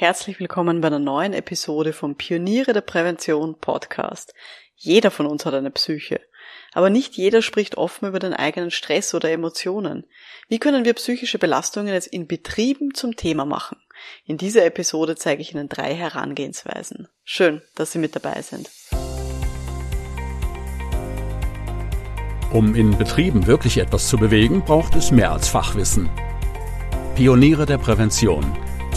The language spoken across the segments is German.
Herzlich willkommen bei einer neuen Episode vom Pioniere der Prävention Podcast. Jeder von uns hat eine Psyche. Aber nicht jeder spricht offen über den eigenen Stress oder Emotionen. Wie können wir psychische Belastungen jetzt in Betrieben zum Thema machen? In dieser Episode zeige ich Ihnen drei Herangehensweisen. Schön, dass Sie mit dabei sind. Um in Betrieben wirklich etwas zu bewegen, braucht es mehr als Fachwissen. Pioniere der Prävention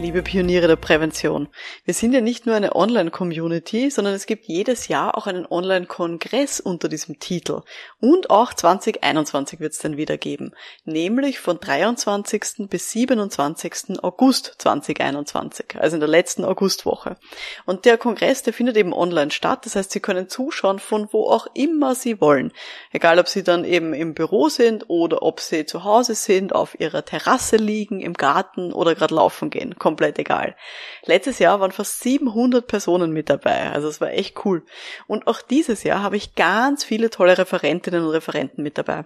Liebe Pioniere der Prävention, wir sind ja nicht nur eine Online-Community, sondern es gibt jedes Jahr auch einen Online-Kongress unter diesem Titel. Und auch 2021 wird es dann wieder geben, nämlich von 23. bis 27. August 2021, also in der letzten Augustwoche. Und der Kongress, der findet eben online statt, das heißt, Sie können zuschauen von wo auch immer Sie wollen. Egal, ob Sie dann eben im Büro sind oder ob Sie zu Hause sind, auf Ihrer Terrasse liegen, im Garten oder gerade laufen gehen komplett egal. Letztes Jahr waren fast 700 Personen mit dabei, also es war echt cool. Und auch dieses Jahr habe ich ganz viele tolle Referentinnen und Referenten mit dabei.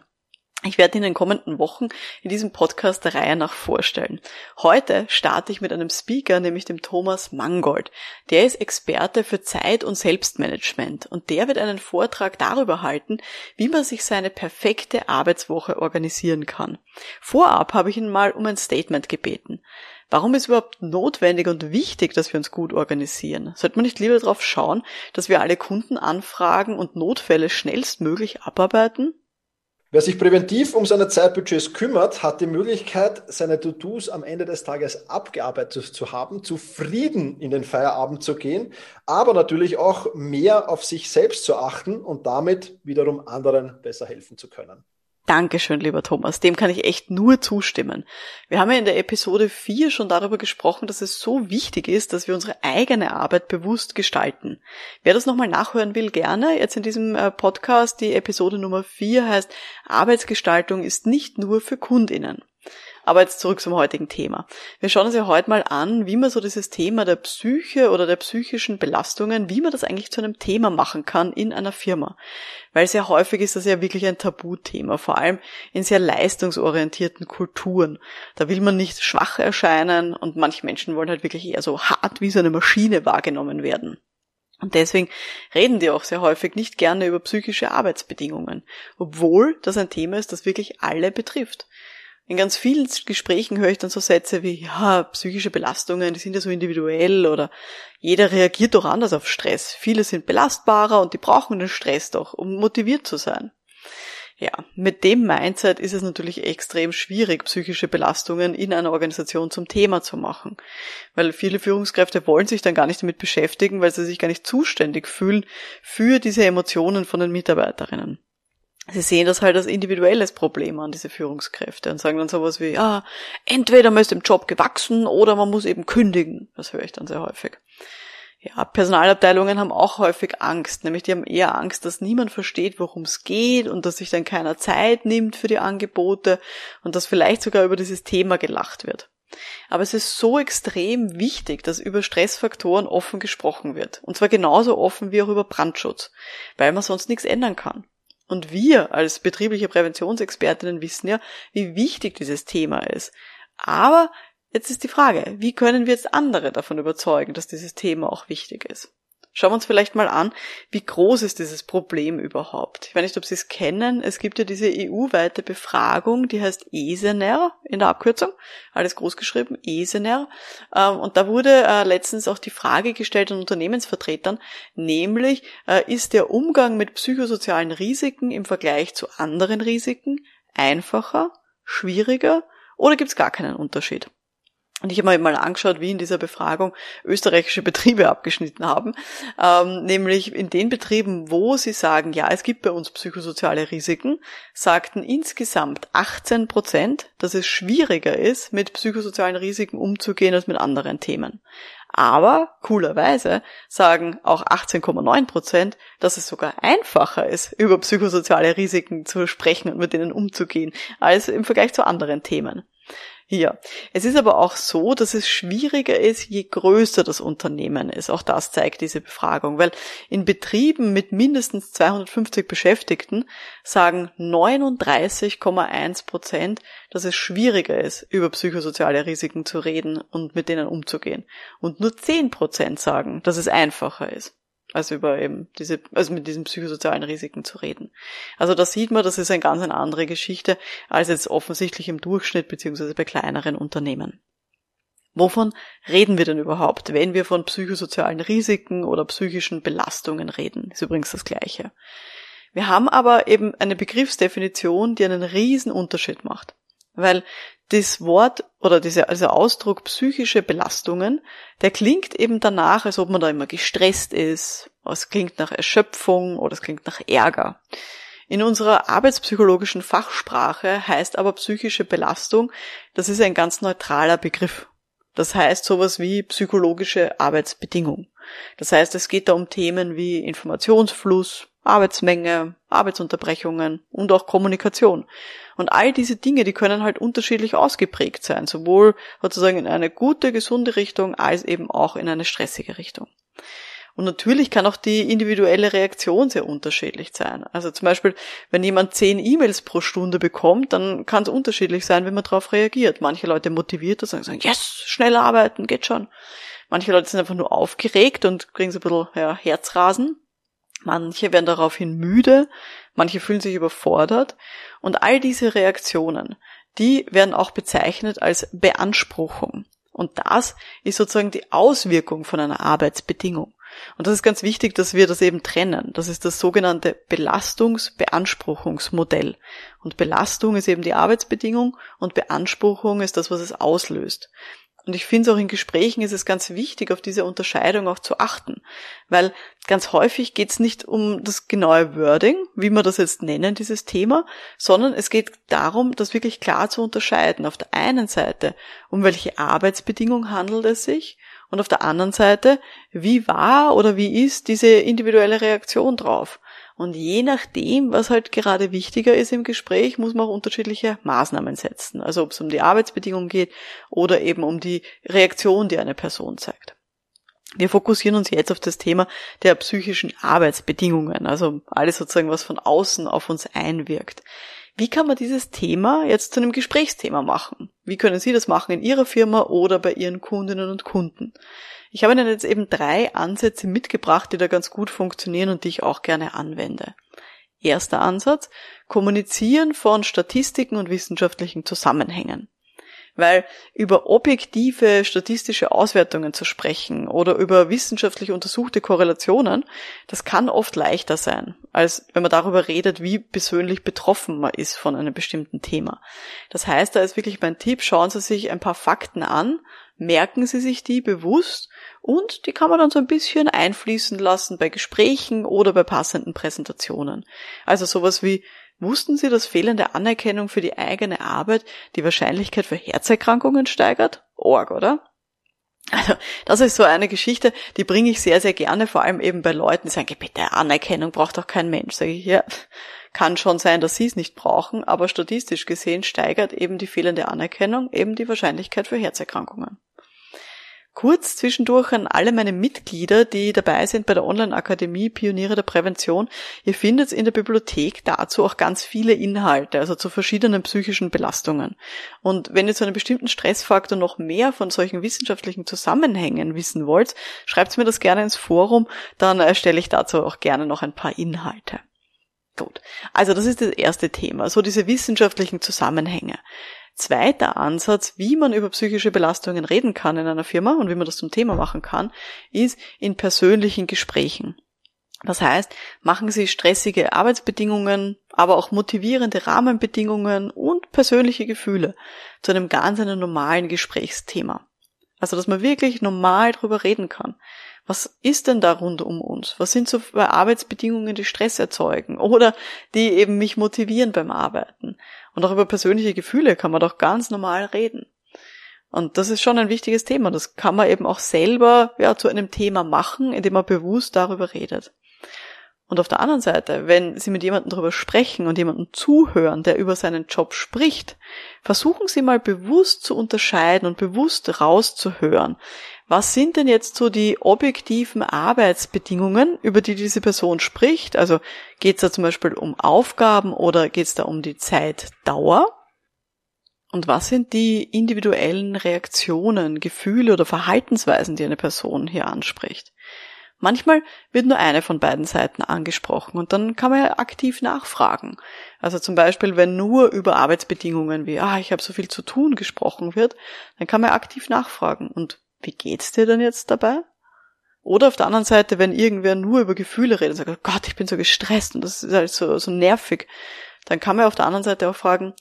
Ich werde in den kommenden Wochen in diesem Podcast der Reihe nach vorstellen. Heute starte ich mit einem Speaker, nämlich dem Thomas Mangold. Der ist Experte für Zeit- und Selbstmanagement und der wird einen Vortrag darüber halten, wie man sich seine perfekte Arbeitswoche organisieren kann. Vorab habe ich ihn mal um ein Statement gebeten. Warum ist überhaupt notwendig und wichtig, dass wir uns gut organisieren? Sollte man nicht lieber darauf schauen, dass wir alle Kundenanfragen und Notfälle schnellstmöglich abarbeiten? Wer sich präventiv um seine Zeitbudgets kümmert, hat die Möglichkeit, seine To-Dos am Ende des Tages abgearbeitet zu haben, zufrieden in den Feierabend zu gehen, aber natürlich auch mehr auf sich selbst zu achten und damit wiederum anderen besser helfen zu können. Dankeschön, lieber Thomas. Dem kann ich echt nur zustimmen. Wir haben ja in der Episode 4 schon darüber gesprochen, dass es so wichtig ist, dass wir unsere eigene Arbeit bewusst gestalten. Wer das nochmal nachhören will, gerne. Jetzt in diesem äh, Podcast, die Episode Nummer 4 heißt, Arbeitsgestaltung ist nicht nur für Kundinnen. Aber jetzt zurück zum heutigen Thema. Wir schauen uns ja heute mal an, wie man so dieses Thema der Psyche oder der psychischen Belastungen, wie man das eigentlich zu einem Thema machen kann in einer Firma. Weil sehr häufig ist das ja wirklich ein Tabuthema, vor allem in sehr leistungsorientierten Kulturen. Da will man nicht schwach erscheinen und manche Menschen wollen halt wirklich eher so hart wie so eine Maschine wahrgenommen werden. Und deswegen reden die auch sehr häufig nicht gerne über psychische Arbeitsbedingungen, obwohl das ein Thema ist, das wirklich alle betrifft. In ganz vielen Gesprächen höre ich dann so Sätze wie, ja, psychische Belastungen, die sind ja so individuell oder jeder reagiert doch anders auf Stress. Viele sind belastbarer und die brauchen den Stress doch, um motiviert zu sein. Ja, mit dem Mindset ist es natürlich extrem schwierig, psychische Belastungen in einer Organisation zum Thema zu machen. Weil viele Führungskräfte wollen sich dann gar nicht damit beschäftigen, weil sie sich gar nicht zuständig fühlen für diese Emotionen von den Mitarbeiterinnen sie sehen das halt als individuelles Problem an, diese Führungskräfte, und sagen dann sowas wie, ja, entweder man ist im Job gewachsen oder man muss eben kündigen. Das höre ich dann sehr häufig. Ja, Personalabteilungen haben auch häufig Angst, nämlich die haben eher Angst, dass niemand versteht, worum es geht und dass sich dann keiner Zeit nimmt für die Angebote und dass vielleicht sogar über dieses Thema gelacht wird. Aber es ist so extrem wichtig, dass über Stressfaktoren offen gesprochen wird. Und zwar genauso offen wie auch über Brandschutz, weil man sonst nichts ändern kann. Und wir als betriebliche Präventionsexpertinnen wissen ja, wie wichtig dieses Thema ist. Aber jetzt ist die Frage, wie können wir jetzt andere davon überzeugen, dass dieses Thema auch wichtig ist? Schauen wir uns vielleicht mal an, wie groß ist dieses Problem überhaupt. Ich weiß nicht, ob Sie es kennen. Es gibt ja diese EU-weite Befragung, die heißt ESENER in der Abkürzung. Alles groß geschrieben, ESENER. Ähm, und da wurde äh, letztens auch die Frage gestellt an Unternehmensvertretern, nämlich äh, ist der Umgang mit psychosozialen Risiken im Vergleich zu anderen Risiken einfacher, schwieriger oder gibt es gar keinen Unterschied? Und ich habe mir mal angeschaut, wie in dieser Befragung österreichische Betriebe abgeschnitten haben. Ähm, nämlich in den Betrieben, wo sie sagen, ja, es gibt bei uns psychosoziale Risiken, sagten insgesamt 18 Prozent, dass es schwieriger ist, mit psychosozialen Risiken umzugehen als mit anderen Themen. Aber coolerweise sagen auch 18,9 Prozent, dass es sogar einfacher ist, über psychosoziale Risiken zu sprechen und mit denen umzugehen, als im Vergleich zu anderen Themen. Ja, es ist aber auch so, dass es schwieriger ist, je größer das Unternehmen ist. Auch das zeigt diese Befragung, weil in Betrieben mit mindestens 250 Beschäftigten sagen 39,1 Prozent, dass es schwieriger ist, über psychosoziale Risiken zu reden und mit denen umzugehen. Und nur 10 Prozent sagen, dass es einfacher ist also über eben diese, also mit diesen psychosozialen Risiken zu reden. Also da sieht man, das ist eine ganz eine andere Geschichte als jetzt offensichtlich im Durchschnitt beziehungsweise bei kleineren Unternehmen. Wovon reden wir denn überhaupt, wenn wir von psychosozialen Risiken oder psychischen Belastungen reden? Ist übrigens das Gleiche. Wir haben aber eben eine Begriffsdefinition, die einen riesen Unterschied macht. Weil das Wort oder dieser also Ausdruck psychische Belastungen, der klingt eben danach, als ob man da immer gestresst ist. Es klingt nach Erschöpfung oder es klingt nach Ärger. In unserer arbeitspsychologischen Fachsprache heißt aber psychische Belastung, das ist ein ganz neutraler Begriff. Das heißt sowas wie psychologische Arbeitsbedingung. Das heißt, es geht da um Themen wie Informationsfluss, Arbeitsmenge, Arbeitsunterbrechungen und auch Kommunikation. Und all diese Dinge, die können halt unterschiedlich ausgeprägt sein, sowohl sozusagen in eine gute, gesunde Richtung als eben auch in eine stressige Richtung. Und natürlich kann auch die individuelle Reaktion sehr unterschiedlich sein. Also zum Beispiel, wenn jemand zehn E-Mails pro Stunde bekommt, dann kann es unterschiedlich sein, wie man darauf reagiert. Manche Leute motiviert das und sagen, yes, schnell arbeiten, geht schon. Manche Leute sind einfach nur aufgeregt und kriegen so ein bisschen ja, Herzrasen. Manche werden daraufhin müde, manche fühlen sich überfordert und all diese Reaktionen, die werden auch bezeichnet als Beanspruchung. Und das ist sozusagen die Auswirkung von einer Arbeitsbedingung. Und das ist ganz wichtig, dass wir das eben trennen. Das ist das sogenannte Belastungs-Beanspruchungsmodell. Und Belastung ist eben die Arbeitsbedingung und Beanspruchung ist das, was es auslöst. Und ich finde es auch in Gesprächen ist es ganz wichtig, auf diese Unterscheidung auch zu achten. Weil ganz häufig geht es nicht um das genaue Wording, wie wir das jetzt nennen, dieses Thema, sondern es geht darum, das wirklich klar zu unterscheiden. Auf der einen Seite, um welche Arbeitsbedingung handelt es sich und auf der anderen Seite, wie war oder wie ist diese individuelle Reaktion drauf. Und je nachdem, was halt gerade wichtiger ist im Gespräch, muss man auch unterschiedliche Maßnahmen setzen. Also ob es um die Arbeitsbedingungen geht oder eben um die Reaktion, die eine Person zeigt. Wir fokussieren uns jetzt auf das Thema der psychischen Arbeitsbedingungen, also alles sozusagen, was von außen auf uns einwirkt. Wie kann man dieses Thema jetzt zu einem Gesprächsthema machen? Wie können Sie das machen in Ihrer Firma oder bei Ihren Kundinnen und Kunden? Ich habe Ihnen jetzt eben drei Ansätze mitgebracht, die da ganz gut funktionieren und die ich auch gerne anwende. Erster Ansatz, Kommunizieren von Statistiken und wissenschaftlichen Zusammenhängen. Weil über objektive statistische Auswertungen zu sprechen oder über wissenschaftlich untersuchte Korrelationen, das kann oft leichter sein, als wenn man darüber redet, wie persönlich betroffen man ist von einem bestimmten Thema. Das heißt, da ist wirklich mein Tipp, schauen Sie sich ein paar Fakten an, merken Sie sich die bewusst und die kann man dann so ein bisschen einfließen lassen bei Gesprächen oder bei passenden Präsentationen. Also sowas wie Wussten Sie, dass fehlende Anerkennung für die eigene Arbeit die Wahrscheinlichkeit für Herzerkrankungen steigert? Org, oder? Also, das ist so eine Geschichte, die bringe ich sehr, sehr gerne, vor allem eben bei Leuten, die sagen, bitte, Anerkennung braucht doch kein Mensch. Sage ich, ja, kann schon sein, dass sie es nicht brauchen, aber statistisch gesehen steigert eben die fehlende Anerkennung eben die Wahrscheinlichkeit für Herzerkrankungen. Kurz zwischendurch an alle meine Mitglieder, die dabei sind bei der Online-Akademie Pioniere der Prävention. Ihr findet in der Bibliothek dazu auch ganz viele Inhalte, also zu verschiedenen psychischen Belastungen. Und wenn ihr zu einem bestimmten Stressfaktor noch mehr von solchen wissenschaftlichen Zusammenhängen wissen wollt, schreibt mir das gerne ins Forum, dann erstelle ich dazu auch gerne noch ein paar Inhalte. Gut. Also das ist das erste Thema, so diese wissenschaftlichen Zusammenhänge. Zweiter Ansatz, wie man über psychische Belastungen reden kann in einer Firma und wie man das zum Thema machen kann, ist in persönlichen Gesprächen. Das heißt, machen Sie stressige Arbeitsbedingungen, aber auch motivierende Rahmenbedingungen und persönliche Gefühle zu einem ganz einem normalen Gesprächsthema. Also, dass man wirklich normal drüber reden kann. Was ist denn da rund um uns? Was sind so Arbeitsbedingungen, die Stress erzeugen oder die eben mich motivieren beim Arbeiten? Und auch über persönliche Gefühle kann man doch ganz normal reden. Und das ist schon ein wichtiges Thema. Das kann man eben auch selber ja, zu einem Thema machen, indem man bewusst darüber redet. Und auf der anderen Seite, wenn Sie mit jemandem darüber sprechen und jemandem zuhören, der über seinen Job spricht, versuchen Sie mal bewusst zu unterscheiden und bewusst rauszuhören. Was sind denn jetzt so die objektiven Arbeitsbedingungen, über die diese Person spricht? Also geht es da zum Beispiel um Aufgaben oder geht es da um die Zeitdauer? Und was sind die individuellen Reaktionen, Gefühle oder Verhaltensweisen, die eine Person hier anspricht? Manchmal wird nur eine von beiden Seiten angesprochen und dann kann man ja aktiv nachfragen. Also zum Beispiel, wenn nur über Arbeitsbedingungen wie, ah, ich habe so viel zu tun gesprochen wird, dann kann man aktiv nachfragen. Und wie geht's dir denn jetzt dabei? Oder auf der anderen Seite, wenn irgendwer nur über Gefühle redet und sagt, oh Gott, ich bin so gestresst und das ist halt so, so nervig, dann kann man auf der anderen Seite auch fragen,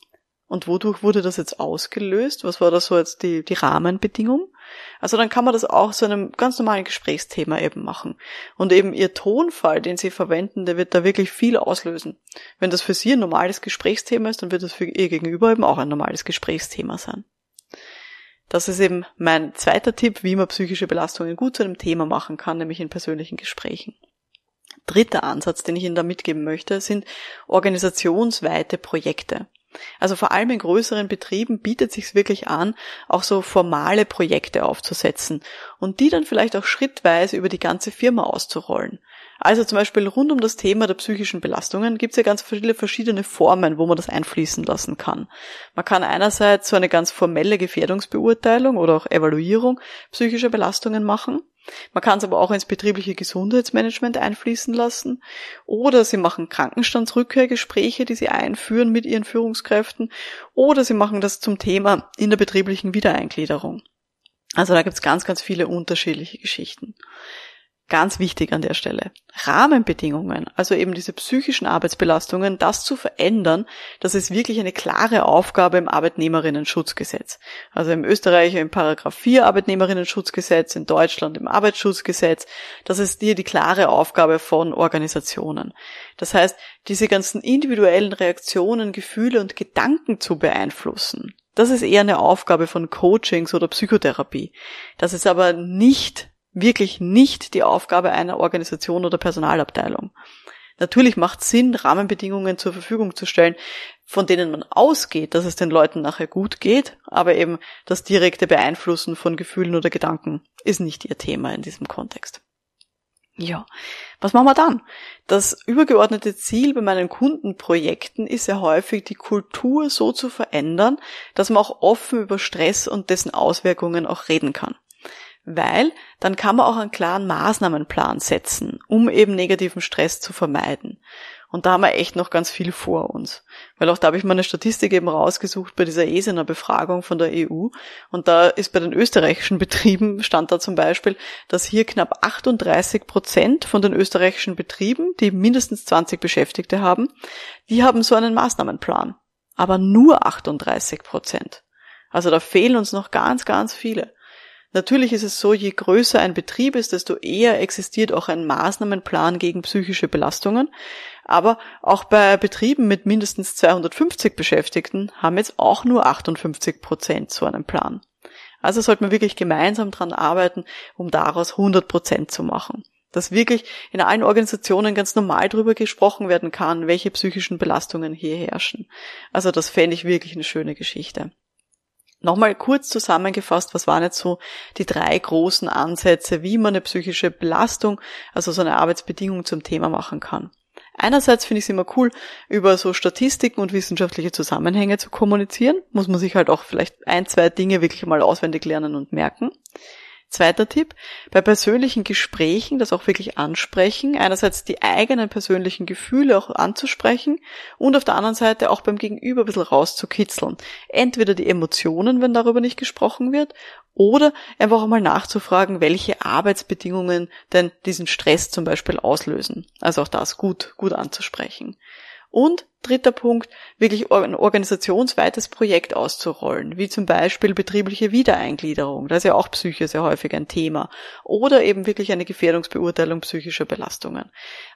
und wodurch wurde das jetzt ausgelöst? Was war da so jetzt die, die Rahmenbedingung? Also dann kann man das auch zu einem ganz normalen Gesprächsthema eben machen. Und eben ihr Tonfall, den sie verwenden, der wird da wirklich viel auslösen. Wenn das für sie ein normales Gesprächsthema ist, dann wird das für ihr Gegenüber eben auch ein normales Gesprächsthema sein. Das ist eben mein zweiter Tipp, wie man psychische Belastungen gut zu einem Thema machen kann, nämlich in persönlichen Gesprächen. Dritter Ansatz, den ich Ihnen da mitgeben möchte, sind organisationsweite Projekte. Also vor allem in größeren Betrieben bietet sich wirklich an, auch so formale Projekte aufzusetzen und die dann vielleicht auch schrittweise über die ganze Firma auszurollen. Also zum Beispiel rund um das Thema der psychischen Belastungen gibt es ja ganz viele verschiedene Formen, wo man das einfließen lassen kann. Man kann einerseits so eine ganz formelle Gefährdungsbeurteilung oder auch Evaluierung psychischer Belastungen machen. Man kann es aber auch ins betriebliche Gesundheitsmanagement einfließen lassen. Oder Sie machen Krankenstandsrückkehrgespräche, die Sie einführen mit Ihren Führungskräften. Oder Sie machen das zum Thema in der betrieblichen Wiedereingliederung. Also da gibt es ganz, ganz viele unterschiedliche Geschichten. Ganz wichtig an der Stelle. Rahmenbedingungen, also eben diese psychischen Arbeitsbelastungen, das zu verändern, das ist wirklich eine klare Aufgabe im Arbeitnehmerinnen-Schutzgesetz. Also im Österreich im Paragraph 4 Arbeitnehmerinnen-Schutzgesetz, in Deutschland im Arbeitsschutzgesetz. Das ist hier die klare Aufgabe von Organisationen. Das heißt, diese ganzen individuellen Reaktionen, Gefühle und Gedanken zu beeinflussen. Das ist eher eine Aufgabe von Coachings oder Psychotherapie. Das ist aber nicht wirklich nicht die Aufgabe einer Organisation oder Personalabteilung. Natürlich macht es Sinn, Rahmenbedingungen zur Verfügung zu stellen, von denen man ausgeht, dass es den Leuten nachher gut geht, aber eben das direkte Beeinflussen von Gefühlen oder Gedanken ist nicht ihr Thema in diesem Kontext. Ja, was machen wir dann? Das übergeordnete Ziel bei meinen Kundenprojekten ist ja häufig, die Kultur so zu verändern, dass man auch offen über Stress und dessen Auswirkungen auch reden kann weil dann kann man auch einen klaren Maßnahmenplan setzen, um eben negativen Stress zu vermeiden. Und da haben wir echt noch ganz viel vor uns. Weil auch da habe ich mal eine Statistik eben rausgesucht bei dieser ESENer Befragung von der EU. Und da ist bei den österreichischen Betrieben, stand da zum Beispiel, dass hier knapp 38 Prozent von den österreichischen Betrieben, die mindestens 20 Beschäftigte haben, die haben so einen Maßnahmenplan. Aber nur 38 Prozent. Also da fehlen uns noch ganz, ganz viele. Natürlich ist es so, je größer ein Betrieb ist, desto eher existiert auch ein Maßnahmenplan gegen psychische Belastungen. Aber auch bei Betrieben mit mindestens 250 Beschäftigten haben jetzt auch nur 58 Prozent so einen Plan. Also sollte man wirklich gemeinsam dran arbeiten, um daraus 100 Prozent zu machen. Dass wirklich in allen Organisationen ganz normal darüber gesprochen werden kann, welche psychischen Belastungen hier herrschen. Also das fände ich wirklich eine schöne Geschichte. Nochmal kurz zusammengefasst, was waren jetzt so die drei großen Ansätze, wie man eine psychische Belastung, also so eine Arbeitsbedingung zum Thema machen kann. Einerseits finde ich es immer cool, über so Statistiken und wissenschaftliche Zusammenhänge zu kommunizieren. Muss man sich halt auch vielleicht ein, zwei Dinge wirklich mal auswendig lernen und merken. Zweiter Tipp, bei persönlichen Gesprächen das auch wirklich ansprechen, einerseits die eigenen persönlichen Gefühle auch anzusprechen und auf der anderen Seite auch beim Gegenüber ein bisschen rauszukitzeln. Entweder die Emotionen, wenn darüber nicht gesprochen wird, oder einfach auch mal nachzufragen, welche Arbeitsbedingungen denn diesen Stress zum Beispiel auslösen. Also auch das gut, gut anzusprechen. Und dritter Punkt, wirklich ein organisationsweites Projekt auszurollen, wie zum Beispiel betriebliche Wiedereingliederung, da ist ja auch Psyche sehr häufig ein Thema, oder eben wirklich eine Gefährdungsbeurteilung psychischer Belastungen.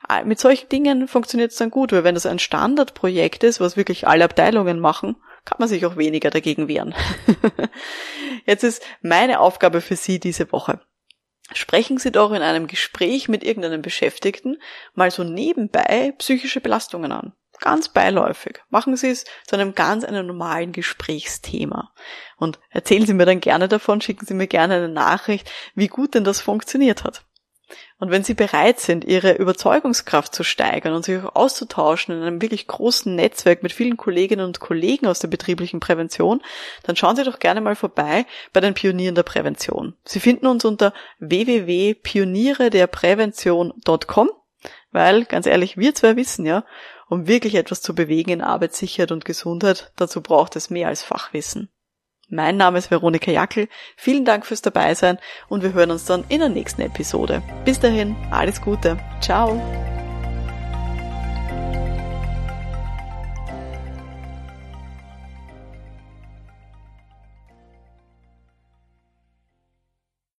Ah, mit solchen Dingen funktioniert es dann gut, weil wenn das ein Standardprojekt ist, was wirklich alle Abteilungen machen, kann man sich auch weniger dagegen wehren. Jetzt ist meine Aufgabe für Sie diese Woche. Sprechen Sie doch in einem Gespräch mit irgendeinem Beschäftigten mal so nebenbei psychische Belastungen an. Ganz beiläufig. Machen Sie es zu einem ganz einem normalen Gesprächsthema. Und erzählen Sie mir dann gerne davon, schicken Sie mir gerne eine Nachricht, wie gut denn das funktioniert hat. Und wenn Sie bereit sind, Ihre Überzeugungskraft zu steigern und sich auch auszutauschen in einem wirklich großen Netzwerk mit vielen Kolleginnen und Kollegen aus der betrieblichen Prävention, dann schauen Sie doch gerne mal vorbei bei den Pionieren der Prävention. Sie finden uns unter www.pioniere-der-prävention.com, weil, ganz ehrlich, wir zwei wissen ja, um wirklich etwas zu bewegen in Arbeitssicherheit und Gesundheit, dazu braucht es mehr als Fachwissen. Mein Name ist Veronika Jackel. Vielen Dank fürs Dabeisein und wir hören uns dann in der nächsten Episode. Bis dahin, alles Gute. Ciao.